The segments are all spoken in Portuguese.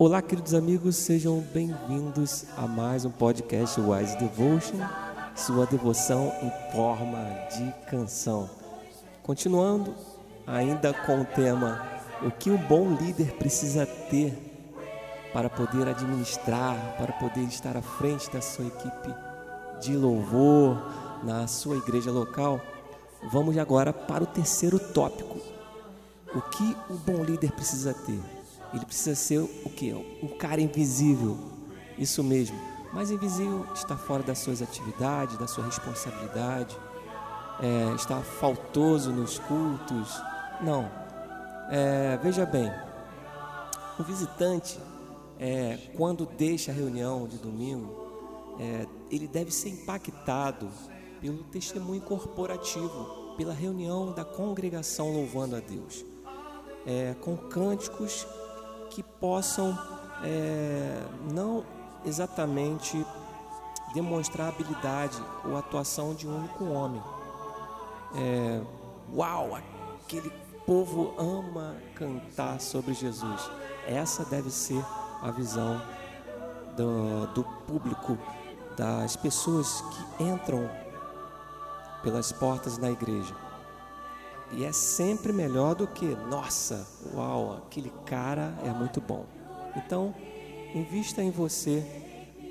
Olá, queridos amigos, sejam bem-vindos a mais um podcast Wise Devotion, sua devoção em forma de canção. Continuando ainda com o tema O que um bom líder precisa ter para poder administrar, para poder estar à frente da sua equipe de louvor na sua igreja local. Vamos agora para o terceiro tópico. O que o bom líder precisa ter? Ele precisa ser o que? Um cara invisível. Isso mesmo. Mas invisível está fora das suas atividades, da sua responsabilidade, é, está faltoso nos cultos. Não. É, veja bem, o visitante, é, quando deixa a reunião de domingo, é, ele deve ser impactado pelo testemunho corporativo, pela reunião da congregação louvando a Deus, é, com cânticos que possam é, não exatamente demonstrar habilidade ou atuação de um único homem. É, uau, aquele povo ama cantar sobre Jesus. Essa deve ser a visão do, do público, das pessoas que entram pelas portas da igreja. E é sempre melhor do que, nossa, uau, aquele cara é muito bom. Então, invista em você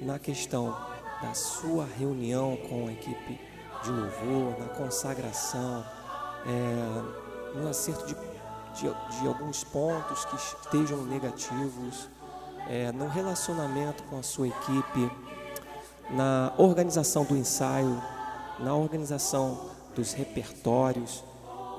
na questão da sua reunião com a equipe de louvor, na consagração, é, no acerto de, de, de, alguns pontos que estejam negativos, é, no relacionamento com a sua equipe, na organização do ensaio, na organização dos repertórios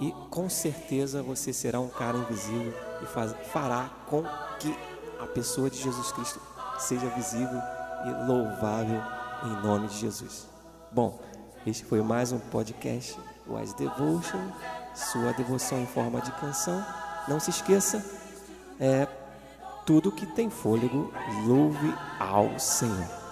e com certeza você será um cara invisível e faz, fará com que a pessoa de Jesus Cristo seja visível e louvável em nome de Jesus. Bom, este foi mais um podcast Wise Devotion, sua devoção em forma de canção. Não se esqueça, é tudo que tem fôlego, louve ao Senhor.